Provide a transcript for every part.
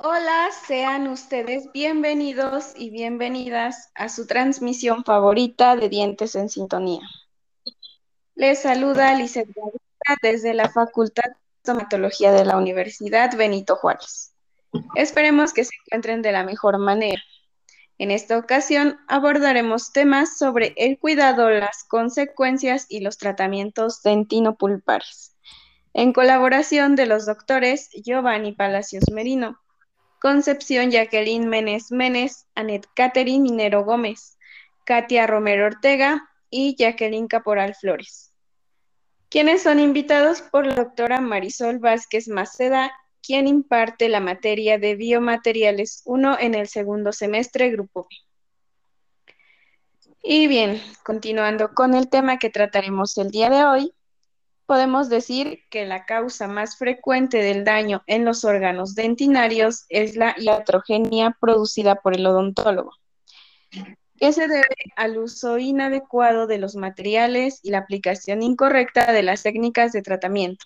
Hola, sean ustedes bienvenidos y bienvenidas a su transmisión favorita de Dientes en Sintonía. Les saluda Lizeth desde la Facultad de Stomatología de la Universidad Benito Juárez. Esperemos que se encuentren de la mejor manera. En esta ocasión abordaremos temas sobre el cuidado, las consecuencias y los tratamientos dentinopulpares, en colaboración de los doctores Giovanni Palacios Merino, Concepción Jacqueline Menes Menes, Anet Catherine Minero Gómez, Katia Romero Ortega y Jacqueline Caporal Flores, quienes son invitados por la doctora Marisol Vázquez Maceda quien imparte la materia de Biomateriales 1 en el segundo semestre, Grupo B. Y bien, continuando con el tema que trataremos el día de hoy, podemos decir que la causa más frecuente del daño en los órganos dentinarios es la iatrogenia producida por el odontólogo, que se debe al uso inadecuado de los materiales y la aplicación incorrecta de las técnicas de tratamiento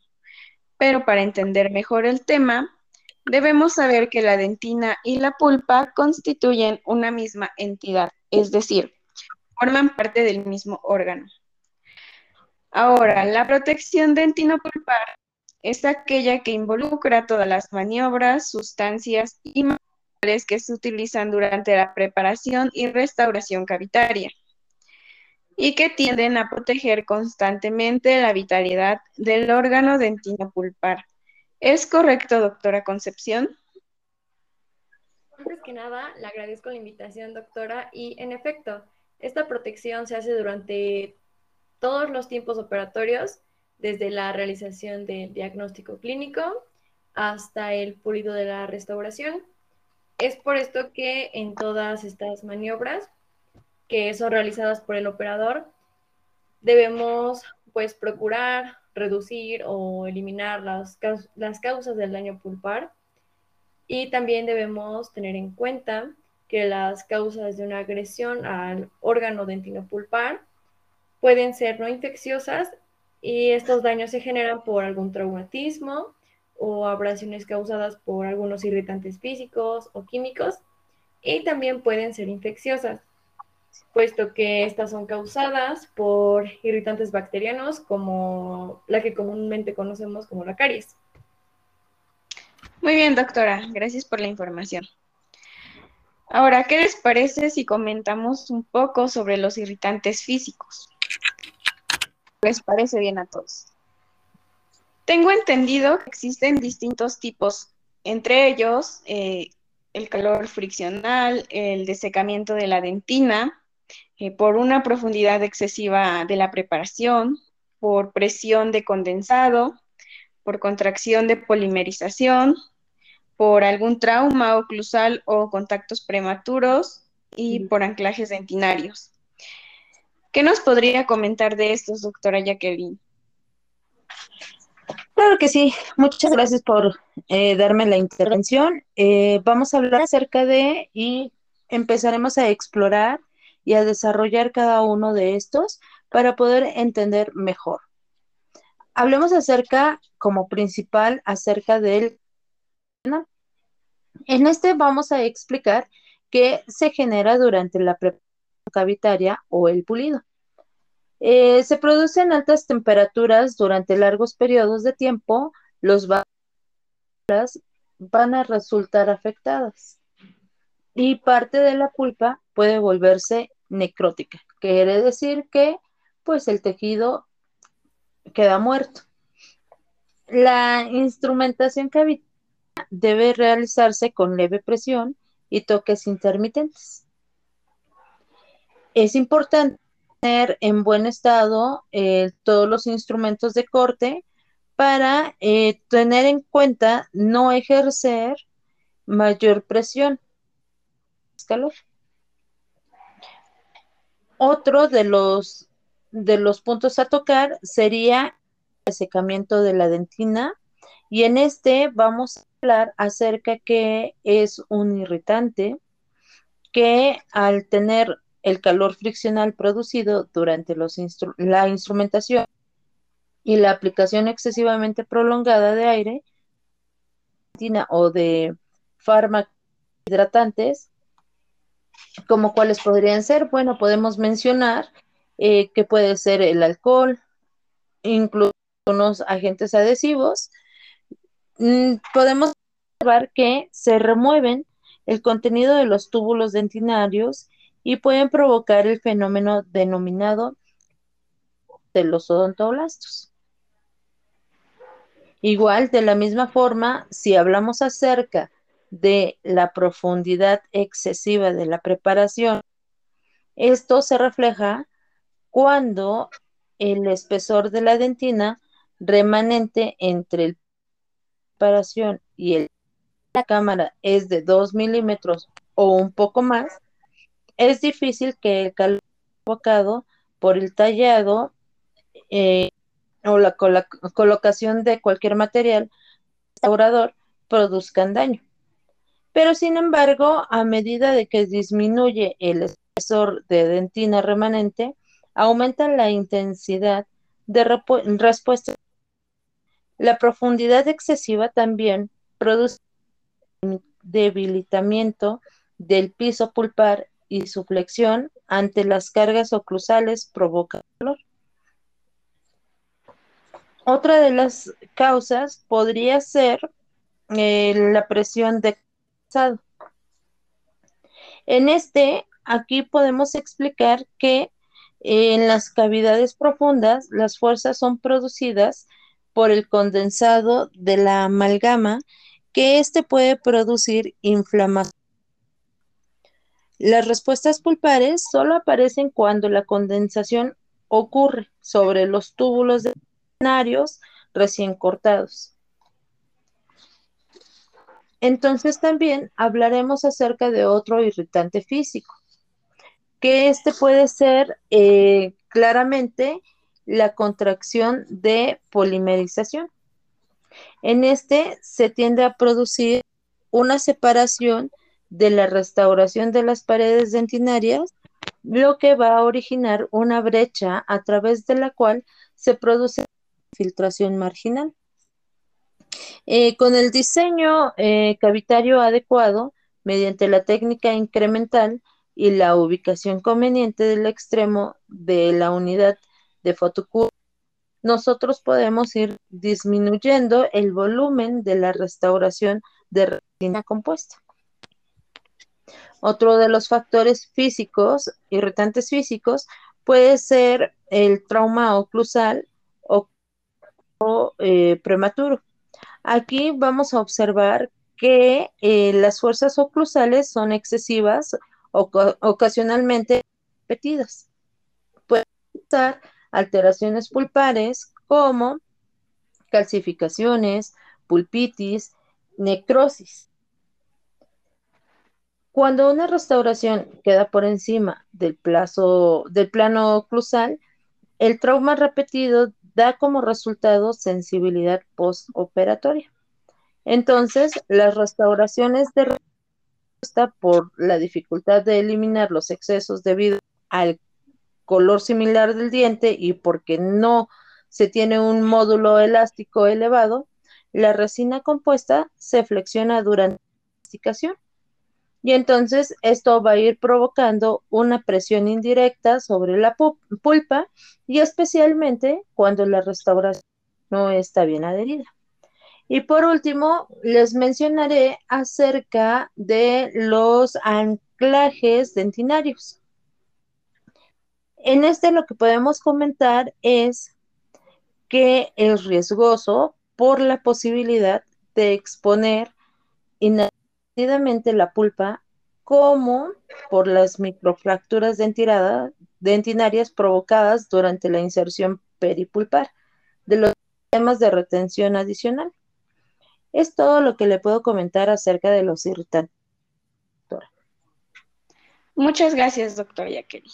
pero para entender mejor el tema, debemos saber que la dentina y la pulpa constituyen una misma entidad, es decir, forman parte del mismo órgano. Ahora, la protección dentinopulpar es aquella que involucra todas las maniobras, sustancias y materiales que se utilizan durante la preparación y restauración cavitaria y que tienden a proteger constantemente la vitalidad del órgano dentinopulpar. ¿Es correcto, doctora Concepción? Antes que nada, le agradezco la invitación, doctora, y en efecto, esta protección se hace durante todos los tiempos operatorios, desde la realización del diagnóstico clínico hasta el pulido de la restauración. Es por esto que en todas estas maniobras que son realizadas por el operador, debemos pues procurar reducir o eliminar las, las causas del daño pulpar y también debemos tener en cuenta que las causas de una agresión al órgano dentinopulpar pueden ser no infecciosas y estos daños se generan por algún traumatismo o abrasiones causadas por algunos irritantes físicos o químicos y también pueden ser infecciosas puesto que estas son causadas por irritantes bacterianos como la que comúnmente conocemos como la caries. Muy bien, doctora, gracias por la información. Ahora, ¿qué les parece si comentamos un poco sobre los irritantes físicos? ¿Les parece bien a todos? Tengo entendido que existen distintos tipos, entre ellos eh, el calor friccional, el desecamiento de la dentina, eh, por una profundidad excesiva de la preparación, por presión de condensado, por contracción de polimerización, por algún trauma oclusal o contactos prematuros y por anclajes dentinarios. ¿Qué nos podría comentar de estos, doctora Jacqueline? Claro que sí, muchas gracias por eh, darme la intervención. Eh, vamos a hablar acerca de y empezaremos a explorar y a desarrollar cada uno de estos para poder entender mejor. Hablemos acerca, como principal, acerca del... En este vamos a explicar qué se genera durante la preparación cavitaria o el pulido. Eh, se producen altas temperaturas durante largos periodos de tiempo, los van a resultar afectadas y parte de la pulpa puede volverse necrótica. Quiere decir que pues el tejido queda muerto. La instrumentación cavitaria debe realizarse con leve presión y toques intermitentes. Es importante tener en buen estado eh, todos los instrumentos de corte para eh, tener en cuenta no ejercer mayor presión calor. Otro de los, de los puntos a tocar sería el secamiento de la dentina y en este vamos a hablar acerca que es un irritante que al tener el calor friccional producido durante los la instrumentación y la aplicación excesivamente prolongada de aire o de fármacos hidratantes, como cuáles podrían ser. Bueno, podemos mencionar eh, que puede ser el alcohol, incluso unos agentes adhesivos. Mm, podemos observar que se remueven el contenido de los túbulos dentinarios y pueden provocar el fenómeno denominado de los odontoblastos. Igual, de la misma forma, si hablamos acerca de la profundidad excesiva de la preparación, esto se refleja cuando el espesor de la dentina remanente entre la preparación y el, la cámara es de 2 milímetros o un poco más, es difícil que el calor provocado por el tallado eh, o la, colocación de cualquier material restaurador produzcan daño. Pero sin embargo, a medida de que disminuye el espesor de dentina remanente, aumenta la intensidad de respuesta. La profundidad excesiva también produce debilitamiento del piso pulpar y su flexión ante las cargas oclusales provoca dolor. Otra de las causas podría ser eh, la presión de En este, aquí podemos explicar que en las cavidades profundas las fuerzas son producidas por el condensado de la amalgama que éste puede producir inflamación las respuestas pulpares solo aparecen cuando la condensación ocurre sobre los túbulos dentinarios recién cortados. Entonces también hablaremos acerca de otro irritante físico, que este puede ser eh, claramente la contracción de polimerización. En este se tiende a producir una separación de la restauración de las paredes dentinarias, lo que va a originar una brecha a través de la cual se produce filtración marginal. Eh, con el diseño eh, cavitario adecuado, mediante la técnica incremental y la ubicación conveniente del extremo de la unidad de fotocur, nosotros podemos ir disminuyendo el volumen de la restauración de resina compuesta. Otro de los factores físicos, irritantes físicos, puede ser el trauma oclusal o, eh, prematuro. Aquí vamos a observar que eh, las fuerzas oclusales son excesivas o ocasionalmente repetidas. Pueden estar alteraciones pulpares como calcificaciones, pulpitis, necrosis. Cuando una restauración queda por encima del plazo del plano oclusal, el trauma repetido da como resultado sensibilidad postoperatoria. Entonces, las restauraciones de respuesta por la dificultad de eliminar los excesos debido al color similar del diente y porque no se tiene un módulo elástico elevado, la resina compuesta se flexiona durante la masticación y entonces esto va a ir provocando una presión indirecta sobre la pulpa y especialmente cuando la restauración no está bien adherida. Y por último, les mencionaré acerca de los anclajes dentinarios. En este lo que podemos comentar es que es riesgoso por la posibilidad de exponer la pulpa como por las microfracturas dentinarias provocadas durante la inserción peripulpar de los sistemas de retención adicional. Es todo lo que le puedo comentar acerca de los irritantes. Muchas gracias, doctora Jacqueline.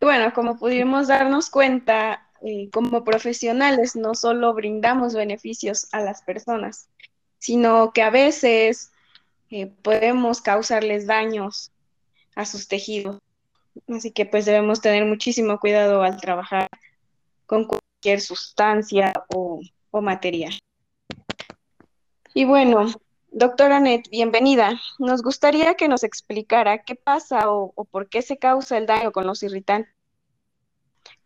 Bueno, como pudimos darnos cuenta, eh, como profesionales no solo brindamos beneficios a las personas, sino que a veces eh, podemos causarles daños a sus tejidos. Así que pues debemos tener muchísimo cuidado al trabajar con cualquier sustancia o, material. Y bueno, Doctora Net, bienvenida. Nos gustaría que nos explicara qué pasa o, o, por qué se causa el daño con los irritantes,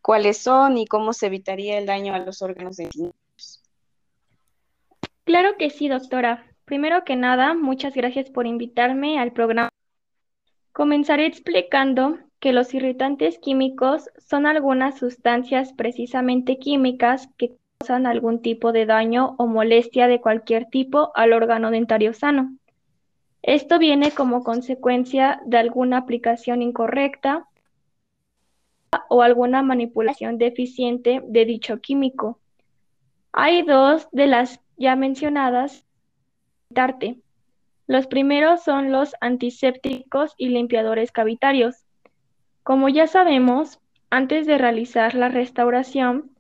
cuáles son y cómo se evitaría el daño a los órganos dentinarios. Claro que sí, doctora. Primero que nada, muchas gracias por invitarme al programa. Comenzaré explicando que los irritantes químicos son algunas sustancias precisamente químicas que causan algún tipo de daño o molestia de cualquier tipo al órgano dentario sano. Esto viene como consecuencia de alguna aplicación incorrecta o alguna manipulación deficiente de dicho químico. Hay dos de las ya mencionadas. Los primeros son los antisépticos y limpiadores cavitarios. Como ya sabemos, antes de realizar la restauración,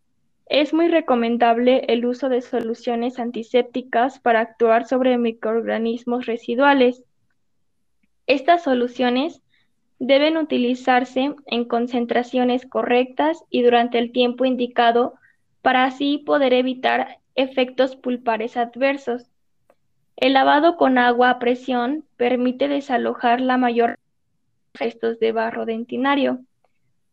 es muy recomendable el uso de soluciones antisépticas para actuar sobre microorganismos residuales. Estas soluciones deben utilizarse en concentraciones correctas y durante el tiempo indicado para así poder evitar efectos pulpares adversos. El lavado con agua a presión permite desalojar la mayor restos de barro dentinario,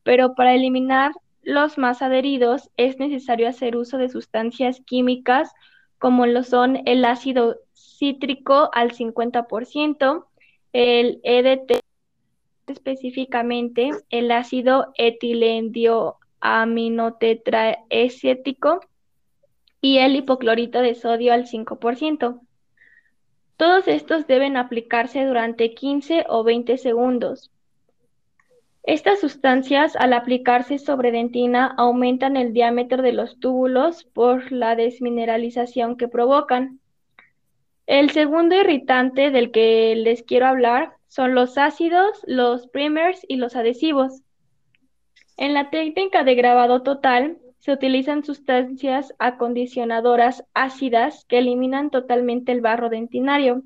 pero para eliminar los más adheridos es necesario hacer uso de sustancias químicas como lo son el ácido cítrico al 50%, el EDT específicamente el ácido etilendioaminotetraesciético y el hipoclorito de sodio al 5%. Todos estos deben aplicarse durante 15 o 20 segundos. Estas sustancias, al aplicarse sobre dentina, aumentan el diámetro de los túbulos por la desmineralización que provocan. El segundo irritante del que les quiero hablar son los ácidos, los primers y los adhesivos. En la técnica de grabado total se utilizan sustancias acondicionadoras ácidas que eliminan totalmente el barro dentinario.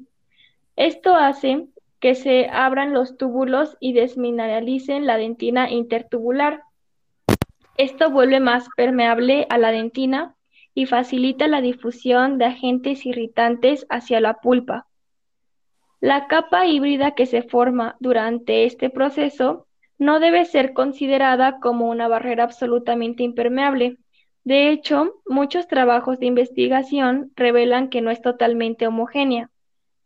Esto hace que se abran los túbulos y desmineralicen la dentina intertubular. Esto vuelve más permeable a la dentina y facilita la difusión de agentes irritantes hacia la pulpa. La capa híbrida que se forma durante este proceso no debe ser considerada como una barrera absolutamente impermeable. De hecho, muchos trabajos de investigación revelan que no es totalmente homogénea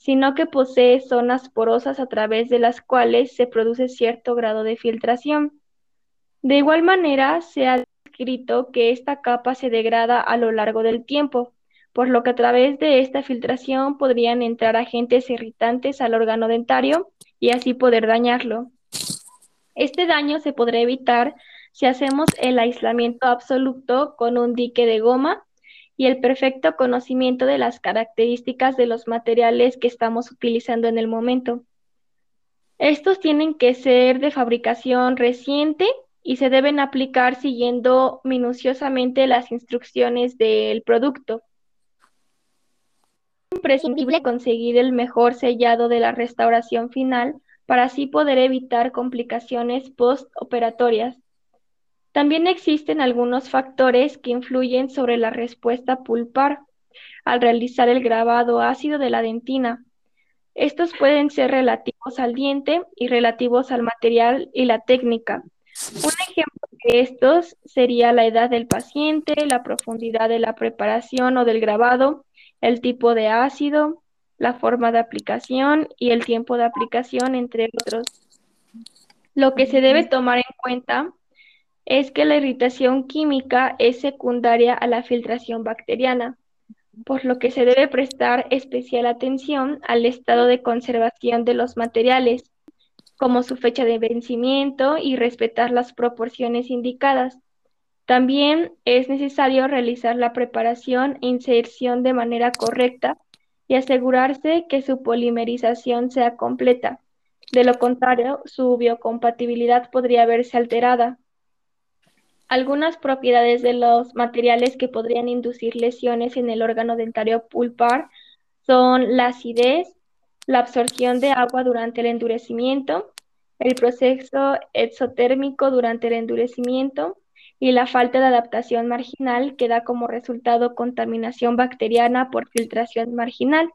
sino que posee zonas porosas a través de las cuales se produce cierto grado de filtración. De igual manera, se ha descrito que esta capa se degrada a lo largo del tiempo, por lo que a través de esta filtración podrían entrar agentes irritantes al órgano dentario y así poder dañarlo. Este daño se podrá evitar si hacemos el aislamiento absoluto con un dique de goma y el perfecto conocimiento de las características de los materiales que estamos utilizando en el momento. Estos tienen que ser de fabricación reciente y se deben aplicar siguiendo minuciosamente las instrucciones del producto. Es imprescindible conseguir el mejor sellado de la restauración final para así poder evitar complicaciones postoperatorias. También existen algunos factores que influyen sobre la respuesta pulpar al realizar el grabado ácido de la dentina. Estos pueden ser relativos al diente y relativos al material y la técnica. Un ejemplo de estos sería la edad del paciente, la profundidad de la preparación o del grabado, el tipo de ácido, la forma de aplicación y el tiempo de aplicación, entre otros. Lo que se debe tomar en cuenta es que la irritación química es secundaria a la filtración bacteriana, por lo que se debe prestar especial atención al estado de conservación de los materiales, como su fecha de vencimiento y respetar las proporciones indicadas. También es necesario realizar la preparación e inserción de manera correcta y asegurarse que su polimerización sea completa. De lo contrario, su biocompatibilidad podría verse alterada. Algunas propiedades de los materiales que podrían inducir lesiones en el órgano dentario pulpar son la acidez, la absorción de agua durante el endurecimiento, el proceso exotérmico durante el endurecimiento y la falta de adaptación marginal que da como resultado contaminación bacteriana por filtración marginal.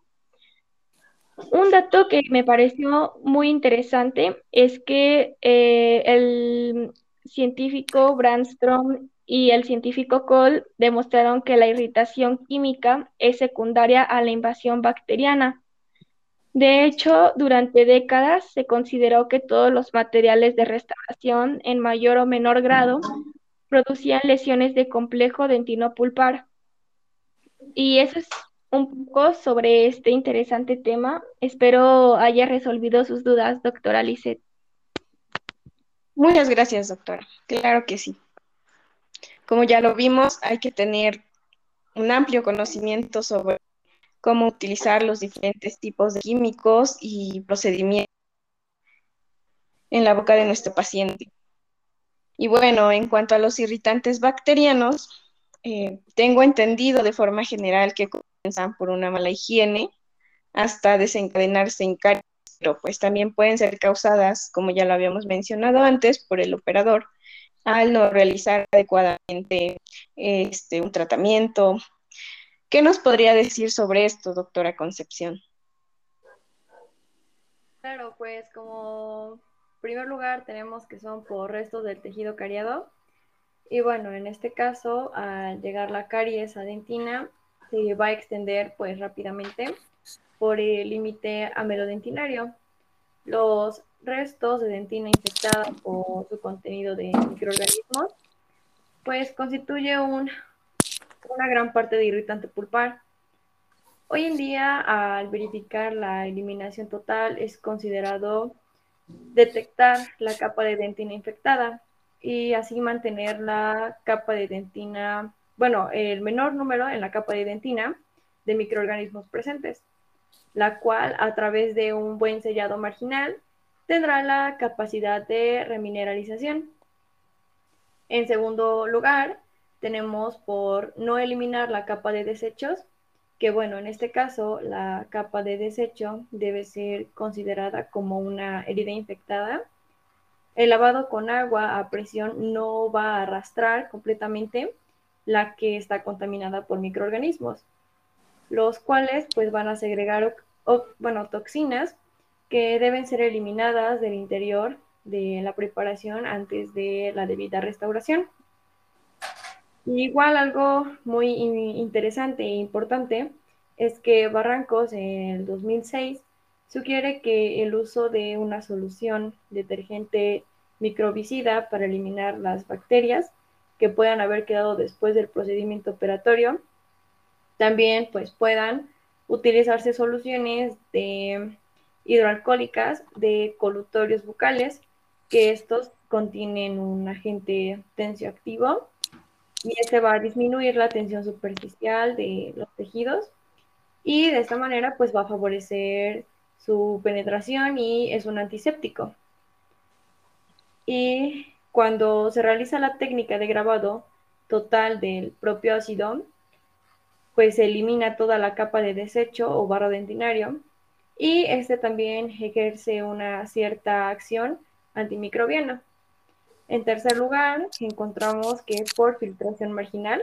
Un dato que me pareció muy interesante es que eh, el científico Brandstrom y el científico Cole demostraron que la irritación química es secundaria a la invasión bacteriana. De hecho, durante décadas se consideró que todos los materiales de restauración, en mayor o menor grado, producían lesiones de complejo dentino-pulpar. Y eso es un poco sobre este interesante tema. Espero haya resolvido sus dudas, doctora Lisset. Muchas gracias, doctora. Claro que sí. Como ya lo vimos, hay que tener un amplio conocimiento sobre cómo utilizar los diferentes tipos de químicos y procedimientos en la boca de nuestro paciente. Y bueno, en cuanto a los irritantes bacterianos, eh, tengo entendido de forma general que comienzan por una mala higiene hasta desencadenarse en caries, pero pues también pueden ser causadas, como ya lo habíamos mencionado antes, por el operador al no realizar adecuadamente este, un tratamiento. ¿Qué nos podría decir sobre esto, doctora Concepción? Claro, pues como primer lugar tenemos que son por restos del tejido cariado, y bueno, en este caso, al llegar la caries adentina, se va a extender pues rápidamente por el límite amelodentinario. Los restos de dentina infectada por su contenido de microorganismos, pues constituye un, una gran parte de irritante pulpar. Hoy en día, al verificar la eliminación total, es considerado detectar la capa de dentina infectada, y así mantener la capa de dentina, bueno, el menor número en la capa de dentina de microorganismos presentes, la cual a través de un buen sellado marginal tendrá la capacidad de remineralización. En segundo lugar, tenemos por no eliminar la capa de desechos, que bueno, en este caso la capa de desecho debe ser considerada como una herida infectada el lavado con agua a presión no va a arrastrar completamente la que está contaminada por microorganismos, los cuales pues van a segregar bueno, toxinas que deben ser eliminadas del interior de la preparación antes de la debida restauración. Igual algo muy interesante e importante es que Barrancos en el 2006 sugiere que el uso de una solución detergente microbicida para eliminar las bacterias que puedan haber quedado después del procedimiento operatorio. También pues puedan utilizarse soluciones de hidroalcohólicas de colutorios bucales, que estos contienen un agente tensioactivo y este va a disminuir la tensión superficial de los tejidos y de esta manera pues va a favorecer su penetración y es un antiséptico. Y cuando se realiza la técnica de grabado total del propio ácido, pues se elimina toda la capa de desecho o barro dentinario y este también ejerce una cierta acción antimicrobiana. En tercer lugar, encontramos que por filtración marginal.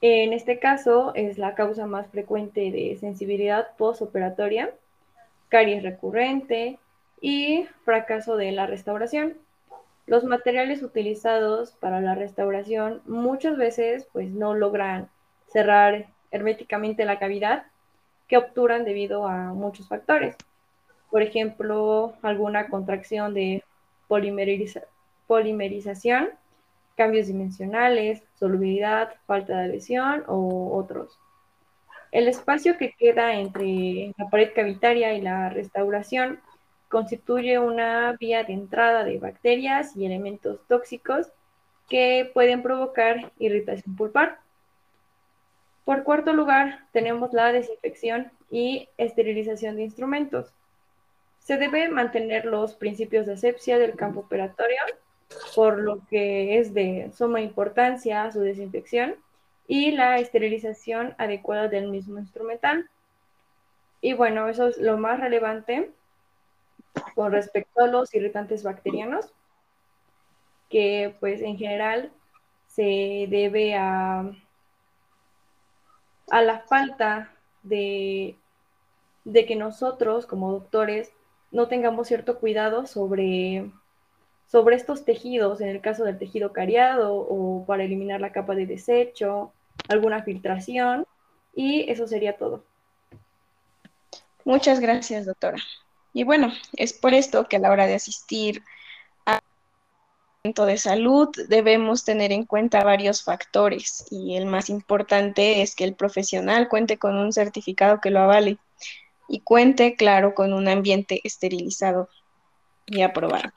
En este caso es la causa más frecuente de sensibilidad postoperatoria, caries recurrente y fracaso de la restauración. Los materiales utilizados para la restauración muchas veces pues no logran cerrar herméticamente la cavidad que obturan debido a muchos factores. Por ejemplo, alguna contracción de polimerización, cambios dimensionales, solubilidad, falta de adhesión o otros. El espacio que queda entre la pared cavitaria y la restauración constituye una vía de entrada de bacterias y elementos tóxicos que pueden provocar irritación pulpar. Por cuarto lugar, tenemos la desinfección y esterilización de instrumentos. Se debe mantener los principios de asepsia del campo operatorio, por lo que es de suma importancia su desinfección y la esterilización adecuada del mismo instrumental. Y bueno, eso es lo más relevante con respecto a los irritantes bacterianos, que pues en general se debe a, a la falta de de que nosotros como doctores no tengamos cierto cuidado sobre, sobre estos tejidos, en el caso del tejido cariado o para eliminar la capa de desecho, alguna filtración, y eso sería todo. Muchas gracias, doctora. Y bueno, es por esto que a la hora de asistir a de salud debemos tener en cuenta varios factores y el más importante es que el profesional cuente con un certificado que lo avale y cuente, claro, con un ambiente esterilizado y aprobado.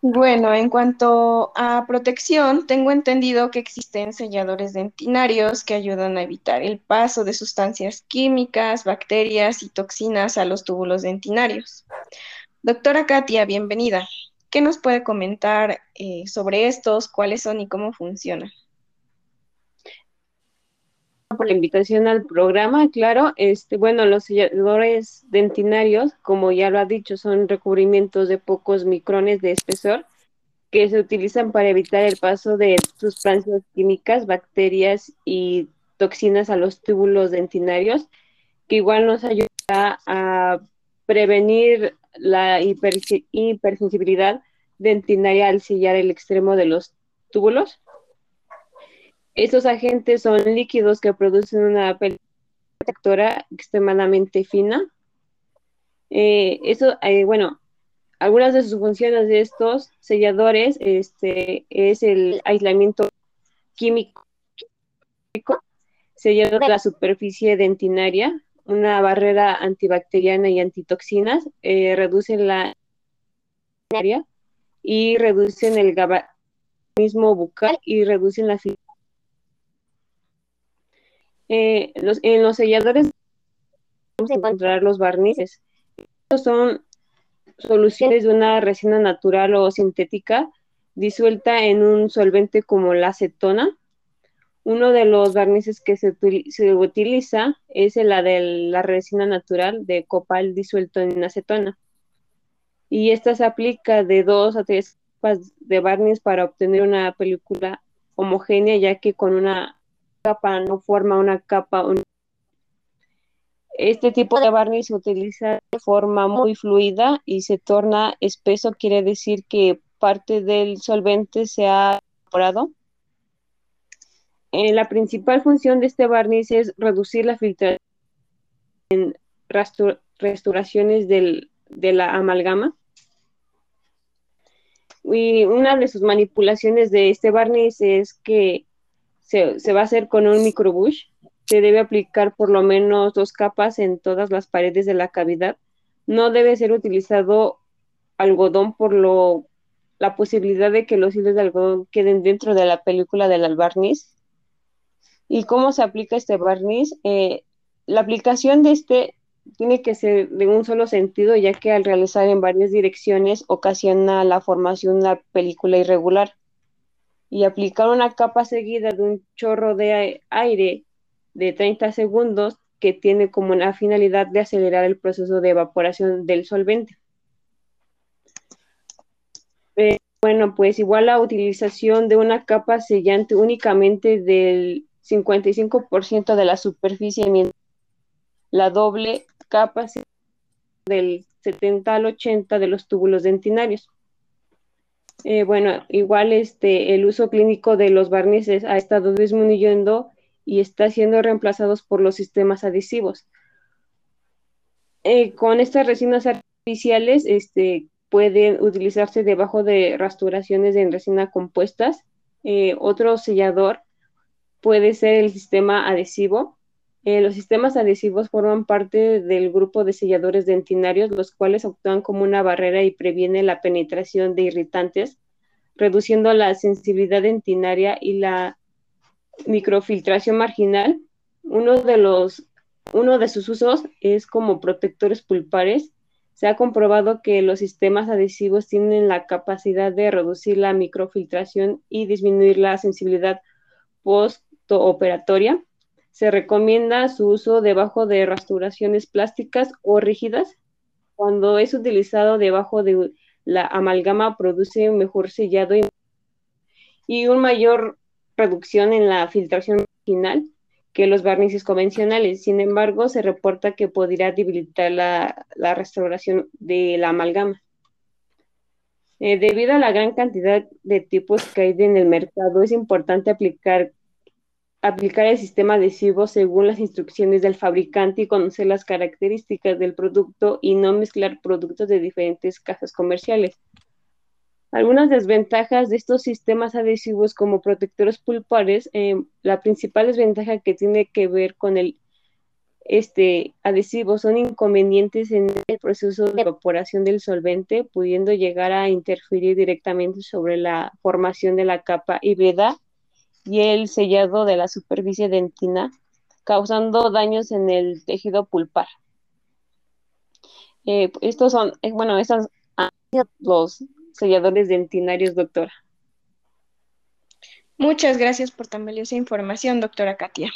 Bueno, en cuanto a protección, tengo entendido que existen selladores dentinarios que ayudan a evitar el paso de sustancias químicas, bacterias y toxinas a los túbulos dentinarios. Doctora Katia, bienvenida. ¿Qué nos puede comentar eh, sobre estos, cuáles son y cómo funcionan? Por la invitación al programa, claro. Este, bueno, los selladores dentinarios, como ya lo ha dicho, son recubrimientos de pocos micrones de espesor que se utilizan para evitar el paso de sustancias químicas, bacterias y toxinas a los túbulos dentinarios, que igual nos ayuda a prevenir la hipersensibilidad dentinaria al sellar el extremo de los túbulos estos agentes son líquidos que producen una película protectora extremadamente fina. Eh, eso, eh, bueno, algunas de sus funciones de estos selladores este, es el aislamiento químico, sellado de la superficie dentinaria, una barrera antibacteriana y antitoxinas, eh, reducen la y reducen el gabanismo bucal y reducen la eh, en los selladores vamos a encontrar los barnices. Estos son soluciones de una resina natural o sintética disuelta en un solvente como la acetona. Uno de los barnices que se, utiliza es la de la resina natural de copal disuelto en acetona. Y esta se aplica de dos a tres capas de barniz para obtener una película homogénea, ya que con una capa no forma una capa. Este tipo de barniz se utiliza de forma muy fluida y se torna espeso, quiere decir que parte del solvente se ha evaporado. Eh, la principal función de este barniz es reducir la filtración en restauraciones de la amalgama. Y una de sus manipulaciones de este barniz es que se, va a hacer con un microbush. Se debe aplicar por lo menos dos capas en todas las paredes de la cavidad. No debe ser utilizado algodón por lo, la posibilidad de que los hilos de algodón queden dentro de la película del barniz. ¿Y cómo se aplica este barniz? Eh, la aplicación de este tiene que ser de un solo sentido, ya que al realizar en varias direcciones ocasiona la formación de una película irregular y aplicar una capa seguida de un chorro de aire de 30 segundos que tiene como una finalidad de acelerar el proceso de evaporación del solvente. Eh, bueno, pues igual la utilización de una capa sellante únicamente del 55% de la superficie, mientras la doble capa del 70 al 80 de los túbulos dentinarios. Eh, bueno, igual este, el uso clínico de los barnices ha estado disminuyendo y está siendo reemplazados por los sistemas adhesivos. Eh, con estas resinas artificiales este, pueden utilizarse debajo de rasturaciones en resina compuestas. Eh, otro sellador puede ser el sistema adhesivo. Los sistemas adhesivos forman parte del grupo de selladores dentinarios, los cuales actúan como una barrera y previenen la penetración de irritantes reduciendo la sensibilidad dentinaria y la microfiltración marginal. Uno de, los, uno de sus usos es como protectores pulpares. Se ha comprobado que los sistemas adhesivos tienen la capacidad de reducir la microfiltración y disminuir la sensibilidad postoperatoria. Se recomienda su uso debajo de restauraciones plásticas o rígidas cuando es utilizado debajo de la amalgama produce un mejor sellado y, una mayor reducción en la filtración final que los barnices convencionales. Sin embargo, se reporta que podría debilitar la, la restauración de la amalgama. Eh, debido a la gran cantidad de tipos que hay en el mercado, es importante aplicar, aplicar el sistema adhesivo según las instrucciones del fabricante y conocer las características del producto y no mezclar productos de diferentes casas comerciales. Algunas desventajas de estos sistemas adhesivos como protectores pulpares, eh, la principal desventaja que tiene que ver con el este adhesivo son inconvenientes en el proceso de evaporación del solvente, pudiendo llegar a interferir directamente sobre la formación de la capa híbrida y el sellado de la superficie dentina, causando daños en el tejido pulpar. Eh, estos son, eh, bueno, estos los selladores dentinarios, doctora. Muchas gracias por tan valiosa información, doctora Katia.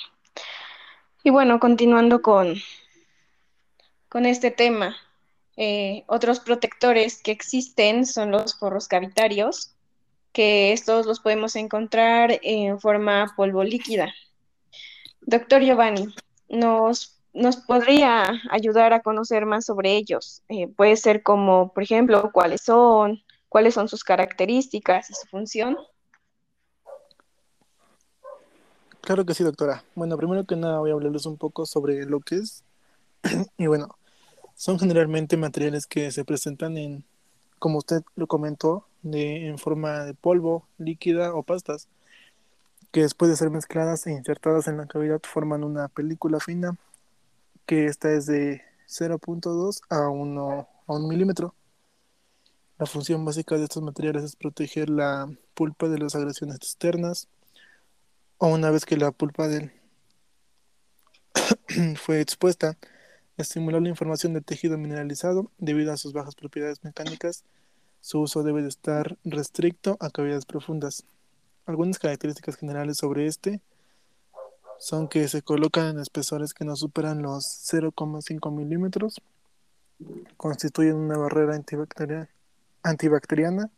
Y bueno, continuando con, con este tema, eh, otros protectores que existen son los forros cavitarios, que estos los podemos encontrar en forma polvo líquida. Doctor Giovanni, ¿nos, nos podría ayudar a conocer más sobre ellos? Eh, puede ser como, por ejemplo, cuáles son, cuáles son sus características y su función. Claro que sí, doctora. Bueno, primero que nada voy a hablarles un poco sobre lo que es. y bueno, son generalmente materiales que se presentan en, como usted lo comentó, de, en forma de polvo, líquida o pastas, que después de ser mezcladas e insertadas en la cavidad forman una película fina, que esta es de 0.2 a 1, a 1 milímetro. La función básica de estos materiales es proteger la pulpa de las agresiones externas, o una vez que la pulpa fue expuesta, estimular la información del tejido mineralizado debido a sus bajas propiedades mecánicas. Su uso debe de estar restricto a cavidades profundas. Algunas características generales sobre este son que se colocan en espesores que no superan los 0,5 milímetros, constituyen una barrera antibacteriana,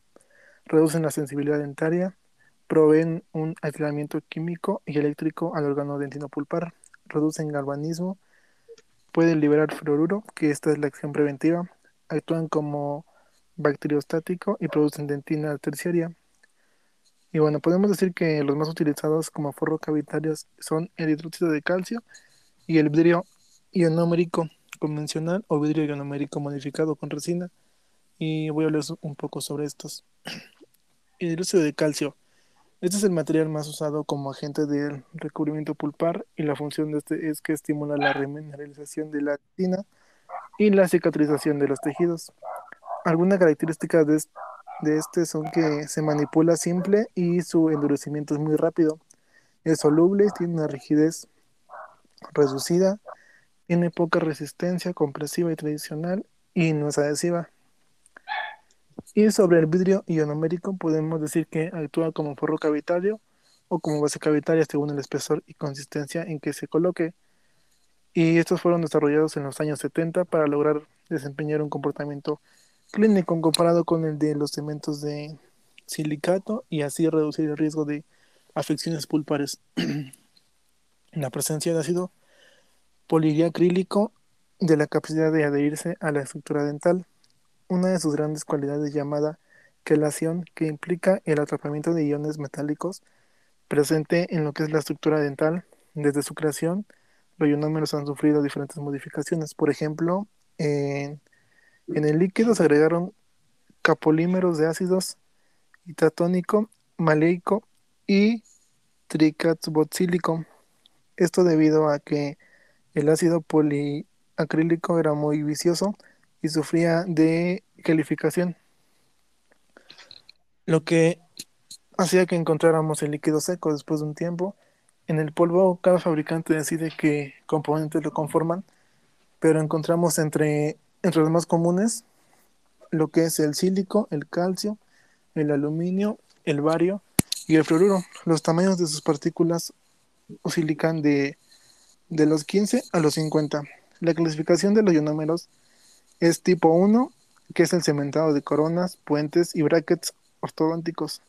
reducen la sensibilidad dentaria, proveen un aislamiento químico y eléctrico al órgano dentino pulpar, reducen galvanismo, pueden liberar fluoruro, que esta es la acción preventiva, actúan como bacteriostático y producen dentina terciaria. Y bueno, podemos decir que los más utilizados como forro cavitarios son el hidróxido de calcio y el vidrio ionomérico convencional o vidrio ionomérico modificado con resina. Y voy a hablar un poco sobre estos. El hidróxido de calcio. Este es el material más usado como agente del recubrimiento pulpar y la función de este es que estimula la remineralización de la actina y la cicatrización de los tejidos. Algunas características de, de este son que se manipula simple y su endurecimiento es muy rápido. Es soluble, tiene una rigidez reducida, tiene poca resistencia compresiva y tradicional y no es adhesiva. Y sobre el vidrio ionomérico podemos decir que actúa como forro cavitario o como base cavitaria según el espesor y consistencia en que se coloque. Y estos fueron desarrollados en los años 70 para lograr desempeñar un comportamiento clínico comparado con el de los cementos de silicato y así reducir el riesgo de afecciones pulpares. la presencia de ácido poliacrílico de la capacidad de adherirse a la estructura dental una de sus grandes cualidades llamada quelación, que implica el atrapamiento de iones metálicos presente en lo que es la estructura dental. Desde su creación, los ionómeros han sufrido diferentes modificaciones. Por ejemplo, en, el líquido se agregaron capolímeros de ácidos itatónico, maleico y tricarboxílico. Esto debido a que el ácido poliacrílico era muy vicioso y sufría de calificación, lo que hacía que encontráramos el líquido seco después de un tiempo. En el polvo cada fabricante decide qué componentes lo conforman, pero encontramos entre, entre los más comunes lo que es el sílico, el calcio, el aluminio, el bario y el fluoruro. Los tamaños de sus partículas oscilan de, de los 15 a los 50. La clasificación de los ionómeros es tipo 1, que es el cementado de coronas, puentes y brackets ortodónticos.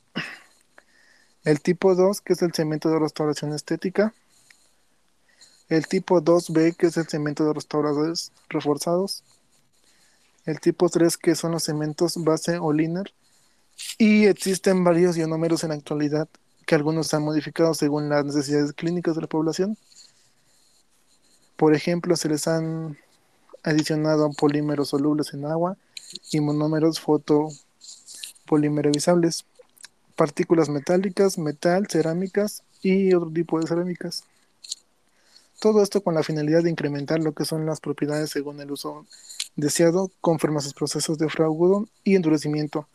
El tipo 2, que es el cemento de restauración estética. El tipo 2B, que es el cemento de restauradores reforzados. El tipo 3, que son los cementos base o liner. Y existen varios ionómeros en la actualidad, que algunos se han modificado según las necesidades clínicas de la población. Por ejemplo, se les han adicionado polímeros solubles en agua y monómeros fotopolimerizables, partículas metálicas, metal, cerámicas y otro tipo de cerámicas. Todo esto con la finalidad de incrementar lo que son las propiedades según el uso deseado conforme a sus procesos de fraudo y endurecimiento.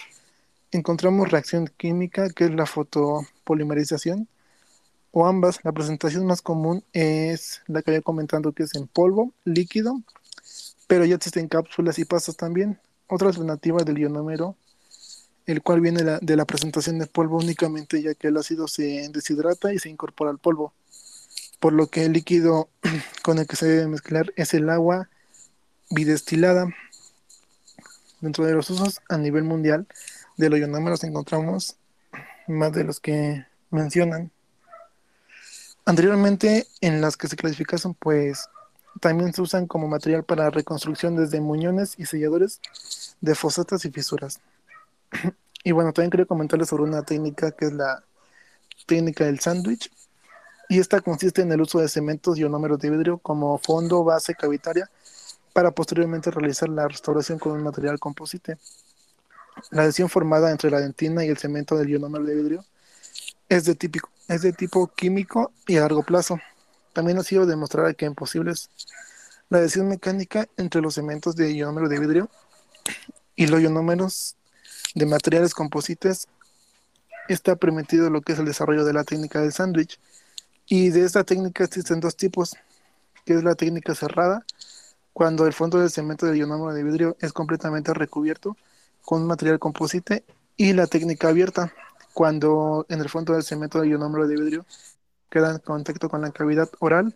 Encontramos reacción química, que es la fotopolimerización, o ambas. La presentación más común es la que había comentado, que es en polvo, líquido, pero ya existen cápsulas y pastas también. Otra alternativa del ionómero, el cual viene de la, presentación de polvo únicamente, ya que el ácido se deshidrata y se incorpora al polvo por lo que el líquido con el que se debe mezclar es el agua bidestilada. Dentro de los usos a nivel mundial de los ionómeros encontramos más de los que mencionan. Anteriormente, en las que se clasificaron, pues también se usan como material para reconstrucción desde muñones y selladores de fosatas y fisuras. Y bueno, también quería comentarles sobre una técnica que es la técnica del sándwich, y esta consiste en el uso de cementos y ionómeros de vidrio como fondo base cavitaria para posteriormente realizar la restauración con un material composite. La adhesión formada entre la dentina y el cemento del ionómero de vidrio es de, típico, es de tipo químico y a largo plazo. También ha sido demostrado que es posible la adhesión mecánica entre los cementos de ionómero de vidrio y los ionómeros de materiales composites está permitido lo que es el desarrollo de la técnica del sándwich, y de esta técnica existen dos tipos, que es la técnica cerrada, cuando el fondo del cemento de ionómero de vidrio es completamente recubierto con material composite, y la técnica abierta, cuando en el fondo del cemento de ionómero de vidrio queda en contacto con la cavidad oral,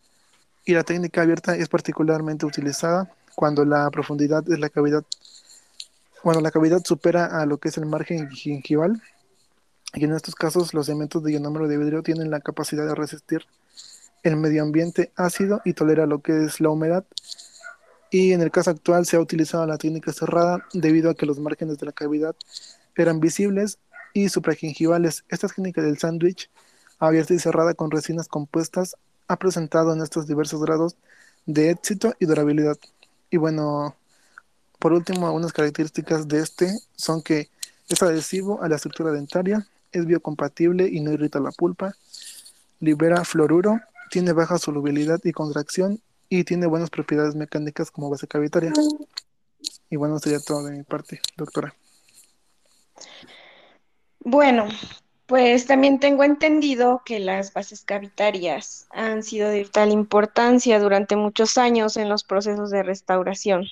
y la técnica abierta es particularmente utilizada cuando la profundidad de la cavidad, bueno, la cavidad supera a lo que es el margen gingival y en estos casos los cementos de ionómero de vidrio tienen la capacidad de resistir el medio ambiente ácido y tolera lo que es la humedad. Y en el caso actual se ha utilizado la técnica cerrada debido a que los márgenes de la cavidad eran visibles y supragingivales. Esta técnica del sándwich abierta y cerrada con resinas compuestas ha presentado en estos diversos grados de éxito y durabilidad. Y bueno, por último, algunas características de este son que es adhesivo a la estructura dentaria, es biocompatible y no irrita la pulpa, libera fluoruro, tiene baja solubilidad y contracción y tiene buenas propiedades mecánicas como base cavitaria. Y bueno, sería todo de mi parte, doctora. Bueno, pues también tengo entendido que las bases cavitarias han sido de vital importancia durante muchos años en los procesos de restauración.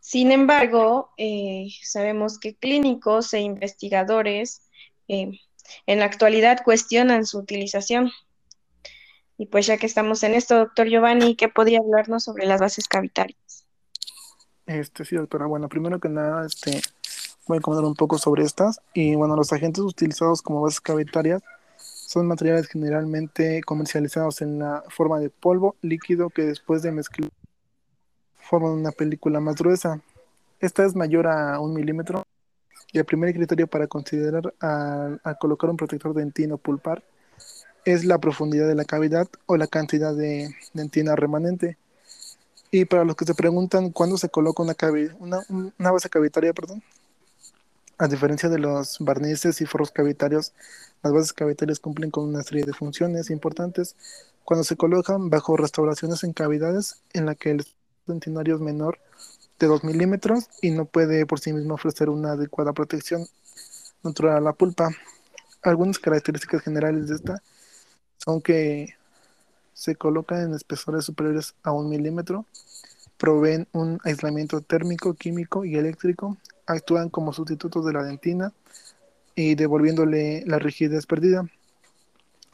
Sin embargo, eh, sabemos que clínicos e investigadores eh, en la actualidad cuestionan su utilización. Y pues ya que estamos en esto, doctor Giovanni, ¿qué podría hablarnos sobre las bases cavitarias? Este sí, doctora. Bueno, primero que nada, este, voy a comentar un poco sobre estas. Y bueno, los agentes utilizados como bases cavitarias son materiales generalmente comercializados en la forma de polvo líquido que después de mezclar forman una película más gruesa. Esta es mayor a un milímetro y el primer criterio para considerar a, colocar un protector dentino pulpar es la profundidad de la cavidad o la cantidad de dentina remanente. Y para los que se preguntan cuándo se coloca una, una, base cavitaria, perdón, a diferencia de los barnices y forros cavitarios, las bases cavitarias cumplen con una serie de funciones importantes cuando se colocan bajo restauraciones en cavidades en la que el dentinario es menor de 2 milímetros y no puede por sí mismo ofrecer una adecuada protección natural a la pulpa. Algunas características generales de esta son que se colocan en espesores superiores a un milímetro, proveen un aislamiento térmico, químico y eléctrico, actúan como sustitutos de la dentina y devolviéndole la rigidez perdida,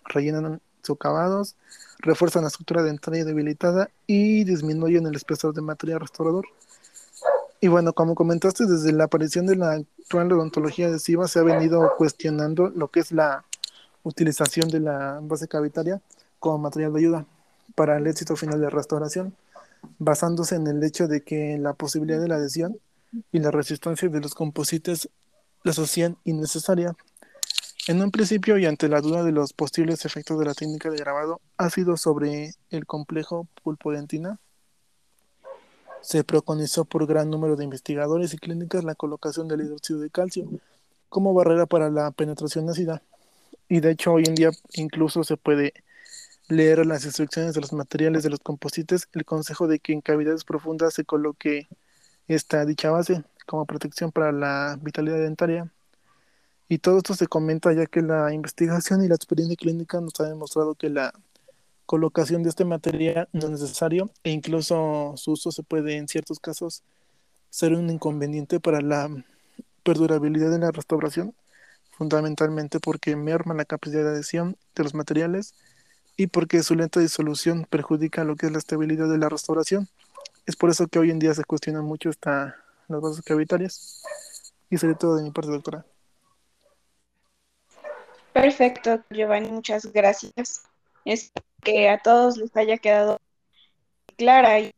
rellenan socavados, refuerzan la estructura dentaria debilitada y disminuyen el espesor de material restaurador. Y bueno, como comentaste, desde la aparición de la actual odontología adhesiva se ha venido cuestionando lo que es la utilización de la base cavitaria como material de ayuda para el éxito final de restauración, basándose en el hecho de que la posibilidad de la adhesión y la resistencia de los composites la hacían innecesaria. En un principio y ante la duda de los posibles efectos de la técnica de grabado ácido sobre el complejo pulpodentina, se preconizó por gran número de investigadores y clínicas la colocación del hidróxido de calcio como barrera para la penetración ácida. Y de hecho hoy en día incluso se puede leer las instrucciones de los materiales de los composites el consejo de que en cavidades profundas se coloque esta dicha base como protección para la vitalidad dentaria. Y todo esto se comenta ya que la investigación y la experiencia clínica nos ha demostrado que la colocación de este material no es necesario e incluso su uso se puede en ciertos casos ser un inconveniente para la perdurabilidad de la restauración, fundamentalmente porque merma la capacidad de adhesión de los materiales y porque su lenta disolución perjudica lo que es la estabilidad de la restauración. Es por eso que hoy en día se cuestiona mucho esta, las bases cavitarias. Y sería todo de mi parte, doctora. Perfecto, Giovanni, muchas gracias. Es que a todos les haya quedado clara y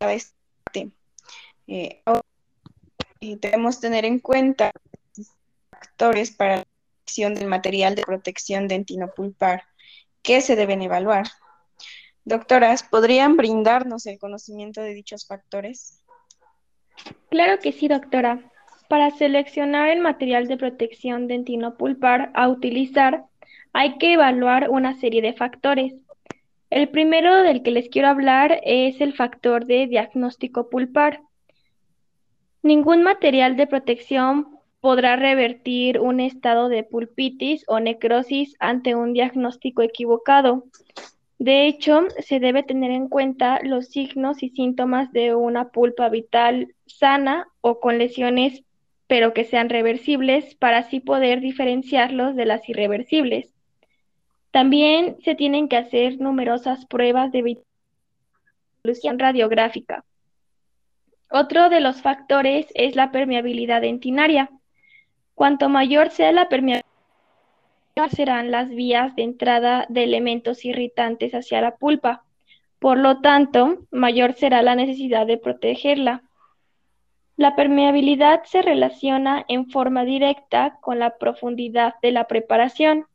este. Eh, debemos tener en cuenta factores para la selección del material de protección dentinopulpar que se deben evaluar. Doctoras, ¿podrían brindarnos el conocimiento de dichos factores? Claro que sí, doctora. Para seleccionar el material de protección dentinopulpar a utilizar, hay que evaluar una serie de factores. El primero del que les quiero hablar es el factor de diagnóstico pulpar. Ningún material de protección podrá revertir un estado de pulpitis o necrosis ante un diagnóstico equivocado. De hecho, se debe tener en cuenta los signos y síntomas de una pulpa vital sana o con lesiones pero que sean reversibles para así poder diferenciarlos de las irreversibles. También se tienen que hacer numerosas pruebas de evolución radiográfica. Otro de los factores es la permeabilidad dentinaria. Cuanto mayor sea la permeabilidad, serán las vías de entrada de elementos irritantes hacia la pulpa. Por lo tanto, mayor será la necesidad de protegerla. La permeabilidad se relaciona en forma directa con la profundidad de la preparación.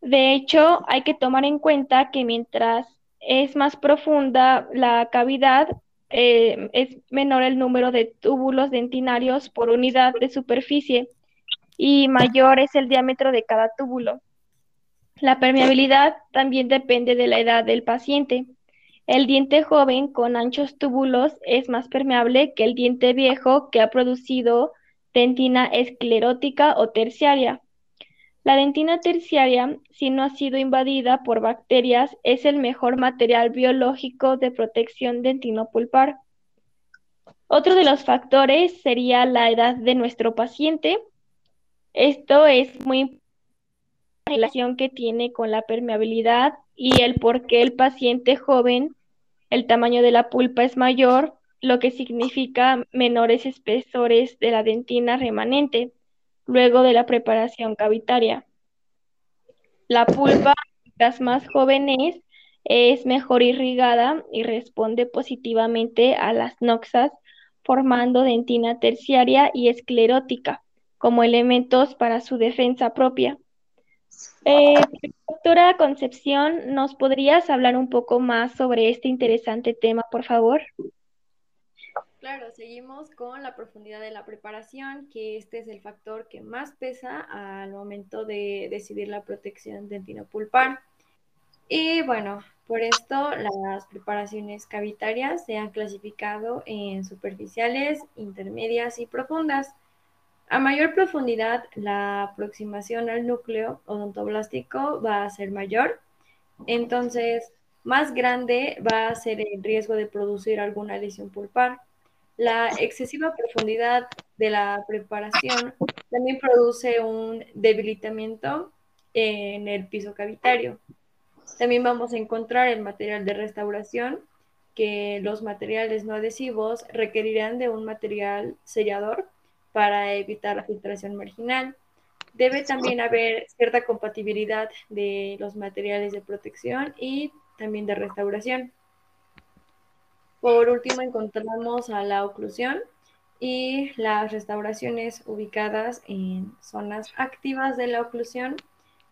De hecho, hay que tomar en cuenta que mientras es más profunda la cavidad, eh, es menor el número de túbulos dentinarios por unidad de superficie y mayor es el diámetro de cada túbulo. La permeabilidad también depende de la edad del paciente. El diente joven con anchos túbulos es más permeable que el diente viejo que ha producido dentina esclerótica o terciaria. La dentina terciaria, si no ha sido invadida por bacterias, es el mejor material biológico de protección dentinopulpar. Otro de los factores sería la edad de nuestro paciente. Esto es muy relación que tiene con la permeabilidad y el por qué el paciente joven, el tamaño de la pulpa es mayor, lo que significa menores espesores de la dentina remanente luego de la preparación cavitaria. La pulpa, mientras más jóvenes, es mejor irrigada y responde positivamente a las noxas, formando dentina terciaria y esclerótica como elementos para su defensa propia. Eh, doctora Concepción, ¿nos podrías hablar un poco más sobre este interesante tema, por favor? Claro, seguimos con la profundidad de la preparación, que este es el factor que más pesa al momento de decidir la protección dentinopulpar. Y bueno, por esto las preparaciones cavitarias se han clasificado en superficiales, intermedias y profundas. A mayor profundidad, la aproximación al núcleo odontoblástico va a ser mayor, entonces más grande va a ser el riesgo de producir alguna lesión pulpar. La excesiva profundidad de la preparación también produce un debilitamiento en el piso cavitario. También vamos a encontrar el material de restauración, que los materiales no adhesivos requerirán de un material sellador para evitar la filtración marginal. Debe también haber cierta compatibilidad de los materiales de protección y también de restauración. Por último, encontramos a la oclusión y las restauraciones ubicadas en zonas activas de la oclusión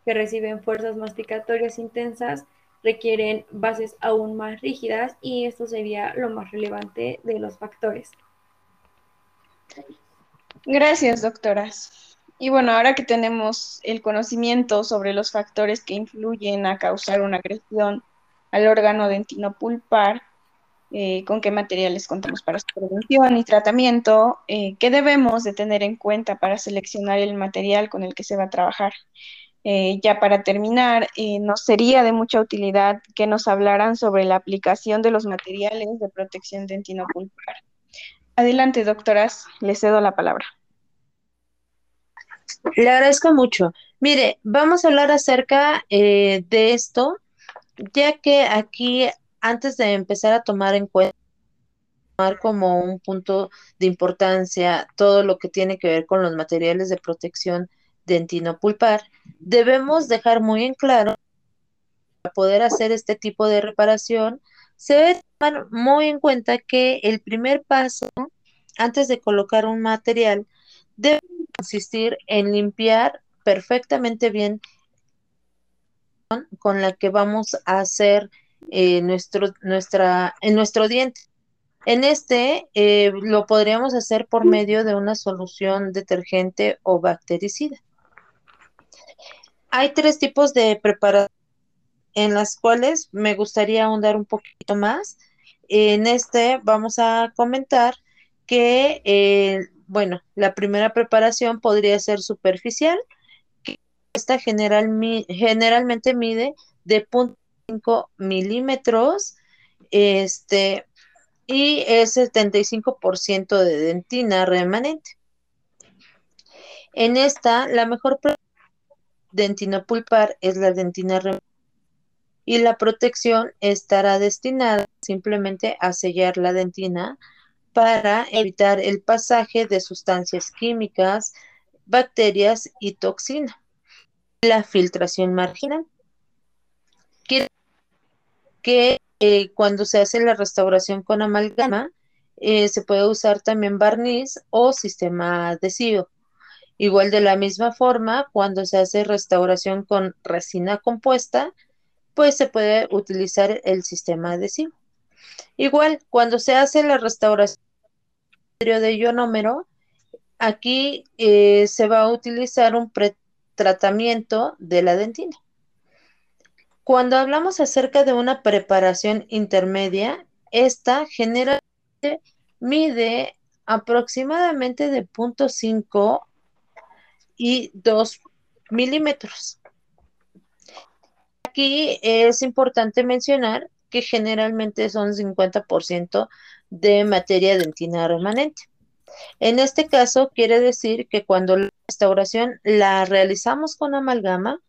que reciben fuerzas masticatorias intensas requieren bases aún más rígidas y esto sería lo más relevante de los factores. Gracias, doctoras. Y bueno, ahora que tenemos el conocimiento sobre los factores que influyen a causar una agresión al órgano dentino pulpar, eh, con qué materiales contamos para su prevención y tratamiento, eh, qué debemos de tener en cuenta para seleccionar el material con el que se va a trabajar. Eh, ya para terminar, nos sería de mucha utilidad que nos hablaran sobre la aplicación de los materiales de protección dentino pulpar. Adelante, doctoras, le cedo la palabra. Le agradezco mucho. Mire, vamos a hablar acerca de esto, ya que aquí antes de empezar a tomar en cuenta como un punto de importancia todo lo que tiene que ver con los materiales de protección dentinopulpar, debemos dejar muy en claro para poder hacer este tipo de reparación, se debe tomar muy en cuenta que el primer paso antes de colocar un material debe consistir en limpiar perfectamente bien con la que vamos a hacer eh, nuestro, nuestra, en nuestro diente. En este eh, lo podríamos hacer por medio de una solución detergente o bactericida. Hay tres tipos de preparación en las cuales me gustaría ahondar un poquito más. En este vamos a comentar que, eh, bueno, la primera preparación podría ser superficial, que esta general, generalmente mide de punto milímetros, este, y es 75% de dentina remanente. En esta, la mejor dentina pulpar es la dentina remanente y la protección estará destinada simplemente a sellar la dentina para evitar el pasaje de sustancias químicas, bacterias y toxina. La filtración marginal. Quiere que eh, cuando se hace la restauración con amalgama, eh, se puede usar también barniz o sistema adhesivo. Igual de la misma forma, cuando se hace restauración con resina compuesta, pues se puede utilizar el sistema adhesivo. Igual, cuando se hace la restauración de ionómero, aquí eh, se va a utilizar un pretratamiento de la dentina. Cuando hablamos acerca de una preparación intermedia, esta generalmente mide aproximadamente de 0.5 y 2 milímetros. Aquí es importante mencionar que generalmente son 50% de materia dentina remanente. En este caso, quiere decir que cuando la restauración la realizamos con amalgama,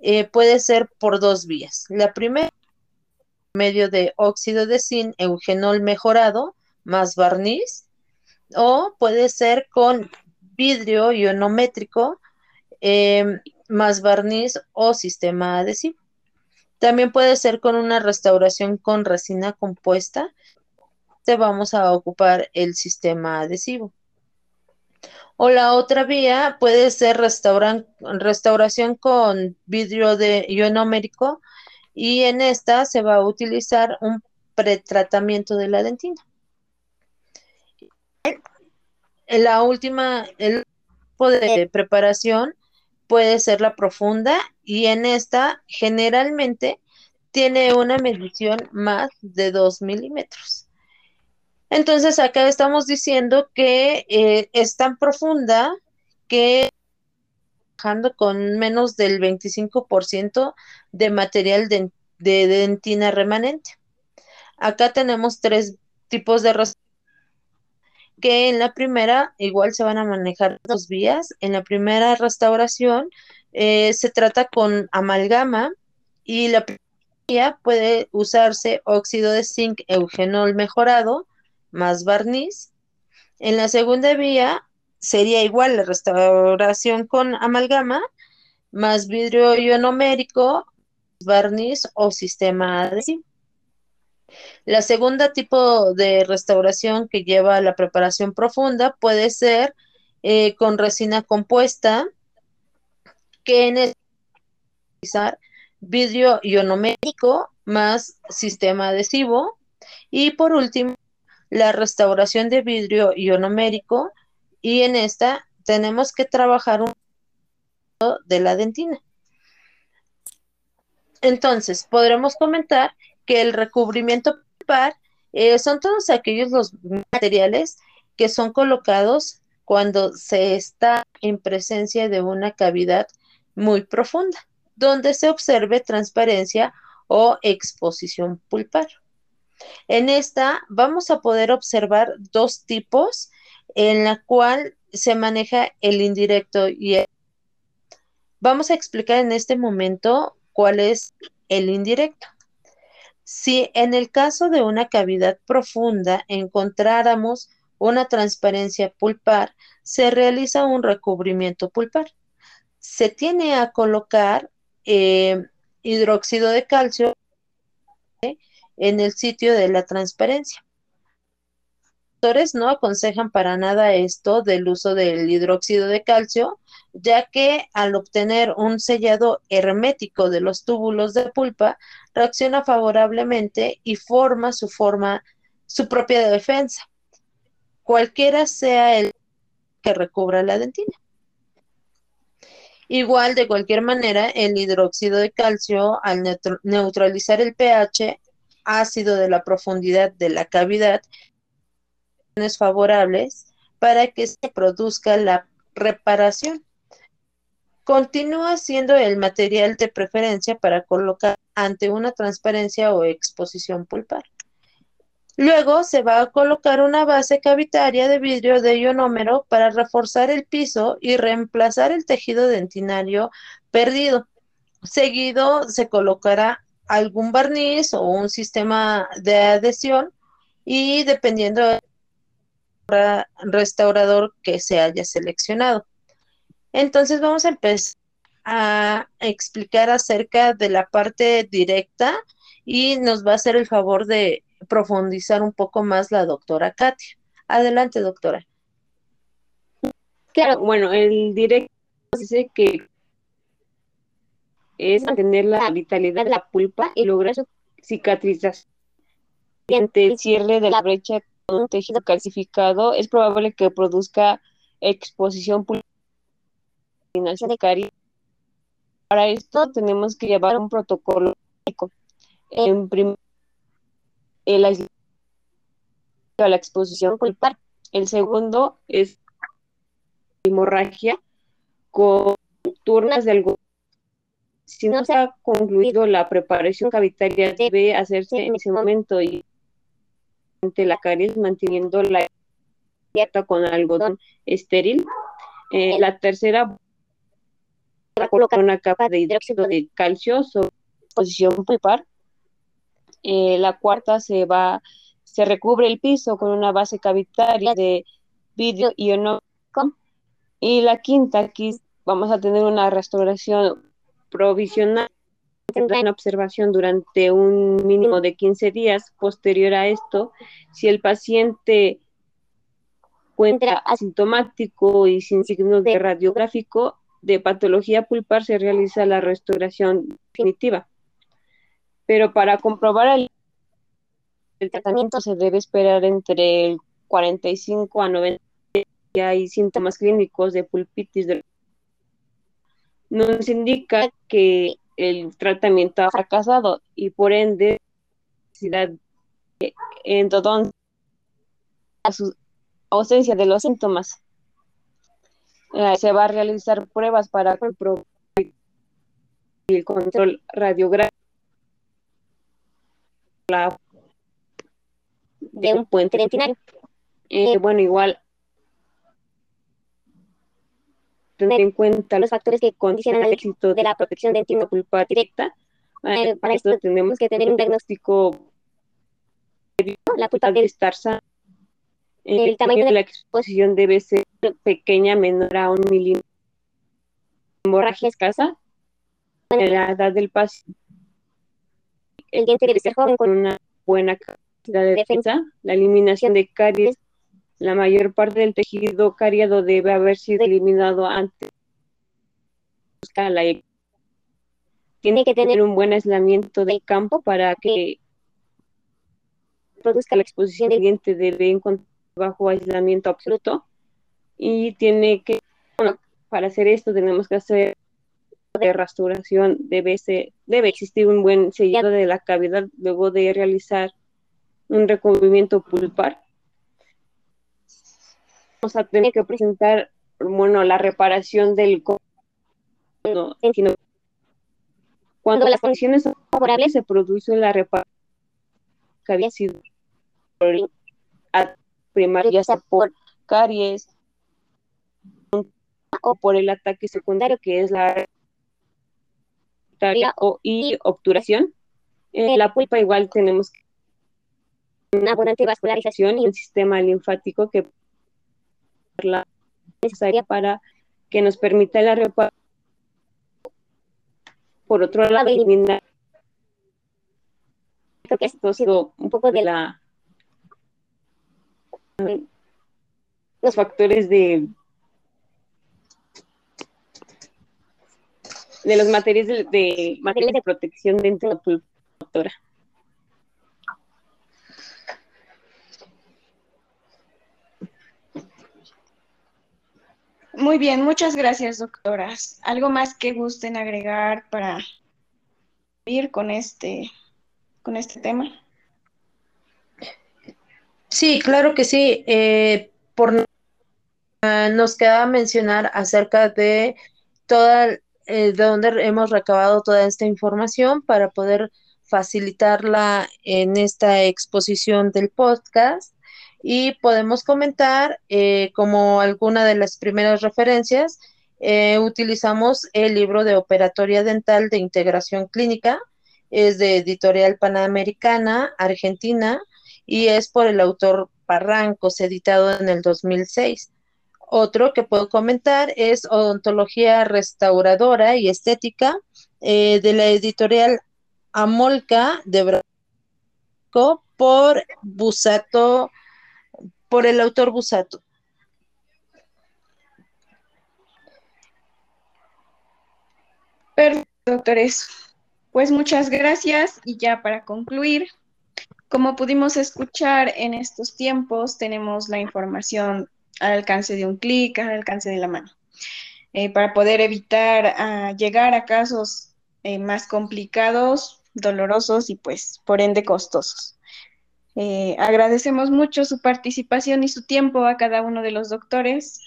eh, puede ser por dos vías. La primera, medio de óxido de zinc eugenol mejorado más barniz, o puede ser con vidrio ionométrico em, más barniz o sistema adhesivo. También puede ser con una restauración con resina compuesta. Te vamos a ocupar el sistema adhesivo. O la otra vía puede ser restauración con vidrio de ionómerico y en esta se va a utilizar un pretratamiento de la dentina. La última, el tipo de preparación puede ser la profunda y en esta generalmente tiene una medición más de 2 milímetros. Entonces acá estamos diciendo que eh, es tan profunda que trabajando con menos del 25% de material de, dentina remanente. Acá tenemos tres tipos de que en la primera igual se van a manejar dos vías. En la primera restauración eh, se trata con amalgama y la primera vía puede usarse óxido de zinc eugenol mejorado más barniz. En la segunda vía sería igual la restauración con amalgama, más vidrio ionomérico, barniz o sistema adhesivo. La segunda tipo de restauración que lleva a la preparación profunda puede ser eh, con resina compuesta, que en utilizar vidrio ionomérico más sistema adhesivo. Y por último, la restauración de vidrio ionomérico y en esta tenemos que trabajar un de la dentina. Entonces, podremos comentar que el recubrimiento pulpar eh, son todos aquellos los materiales que son colocados cuando se está en presencia de una cavidad muy profunda, donde se observe transparencia o exposición pulpar. En esta vamos a poder observar dos tipos en la cual se maneja el indirecto y el... Vamos a explicar en este momento cuál es el indirecto. Si en el caso de una cavidad profunda encontráramos una transparencia pulpar, se realiza un recubrimiento pulpar. Se tiene a colocar eh, hidróxido de calcio en el sitio de la transparencia. No aconsejan para nada esto del uso del hidróxido de calcio, ya que al obtener un sellado hermético de los túbulos de pulpa, reacciona favorablemente y forma su forma, su propia defensa, cualquiera sea el que recubra la dentina. Igual, de cualquier manera, el hidróxido de calcio, al neutralizar el pH ácido de la profundidad de la cavidad, favorables para que se produzca la reparación. Continúa siendo el material de preferencia para colocar ante una transparencia o exposición pulpar. Luego se va a colocar una base cavitaria de vidrio de ionómero para reforzar el piso y reemplazar el tejido dentinario perdido. Seguido se colocará algún barniz o un sistema de adhesión y dependiendo del restaurador que se haya seleccionado. Entonces vamos a empezar a explicar acerca de la parte directa y nos va a hacer el favor de profundizar un poco más la doctora Katia. Adelante, doctora. Claro, bueno, el directo dice que es mantener la vitalidad de la pulpa y lograr su cicatrización. El cierre de la brecha un tejido calcificado, es probable que produzca exposición pulpar. Para esto tenemos que llevar un protocolo en primer el la exposición pulpar. El segundo es hemorragia con turnas del si no se ha concluido la preparación cavitaria debe hacerse en ese momento y la caries manteniendo la dieta con algodón estéril. Eh, la tercera colocar una capa de hidróxido de calcio sobre exposición pulpar eh, la cuarta se va, se recubre el piso con una base cavitaria de vidrio ionómico. Y la quinta, aquí vamos a tener una restauración provisional en observación durante un mínimo de 15 días. Posterior a esto, si el paciente encuentra asintomático y sin signos de radiográfico de patología pulpar, se realiza la restauración definitiva pero para comprobar el, tratamiento se debe esperar entre el 45 a 90 y hay síntomas clínicos de pulpitis. Nos indica que el tratamiento ha fracasado y por ende endodoncia a su ausencia de los síntomas. Eh, se va a realizar pruebas para el control radiográfico de un puente dentinario. Eh, bueno, igual tener en cuenta los factores que condicionan el éxito de la protección dentino-pulpar directa. Eh, para esto tenemos que tener un diagnóstico la pulpa debe estar sana. El tamaño de la exposición debe ser pequeña, menor a un milímetro. Hemorragia escasa. La edad del paciente el diente debe ser joven con una buena capacidad de defensa, la eliminación de caries, la mayor parte del tejido cariado debe haber sido eliminado antes. De la tiene que tener un buen aislamiento del campo para que produzca la exposición del diente debe encontrar bajo aislamiento absoluto. Y tiene que, bueno, para hacer esto tenemos que hacer de restauración, debe, ser, debe existir un buen sellado de la cavidad luego de realizar un recubrimiento pulpar. Vamos a tener que presentar, bueno, la reparación del cuando las condiciones son favorables se produce la reparación que había sido primaria, ya sea por caries o por el ataque secundario que es la y obturación. En la pulpa igual tenemos una abundante vascularización y un sistema linfático que la necesaria para que nos permita la reparación. Por otro lado, eliminar creo que esto ha sido un poco de la los factores de de los materiales de, materiales de protección dentro de la pulpa Muy bien, muchas gracias, doctoras. ¿Algo más que gusten agregar para ir con este, con este tema? Sí, claro que sí. Eh, por ah, nos queda mencionar acerca de toda eh, de dónde hemos recabado toda esta información para poder facilitarla en esta exposición del podcast y podemos comentar eh, como alguna de las primeras referencias utilizamos el libro de operatoria dental de integración clínica es de editorial panamericana argentina y es por el autor Barrancos, editado en el 2006. Otro que puedo comentar es Odontología Restauradora y Estética eh, de la editorial Amolca de Branco por Busato, por el autor Busato. Perfecto, doctores. Pues muchas gracias y ya para concluir, como pudimos escuchar en estos tiempos, tenemos la información al alcance de un clic, al alcance de la mano, eh, para poder evitar ah, llegar a casos eh, más complicados, dolorosos y pues por ende costosos. Eh, agradecemos mucho su participación y su tiempo a cada uno de los doctores.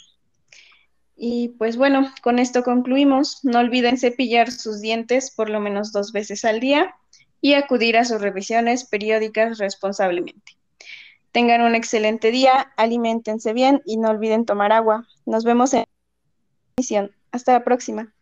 Y pues bueno, con esto concluimos. No olviden cepillar sus dientes por lo menos dos veces al día y acudir a sus revisiones periódicas responsablemente. Tengan un excelente día, alimentense bien y no olviden tomar agua. Nos vemos en la emisión. Hasta la próxima.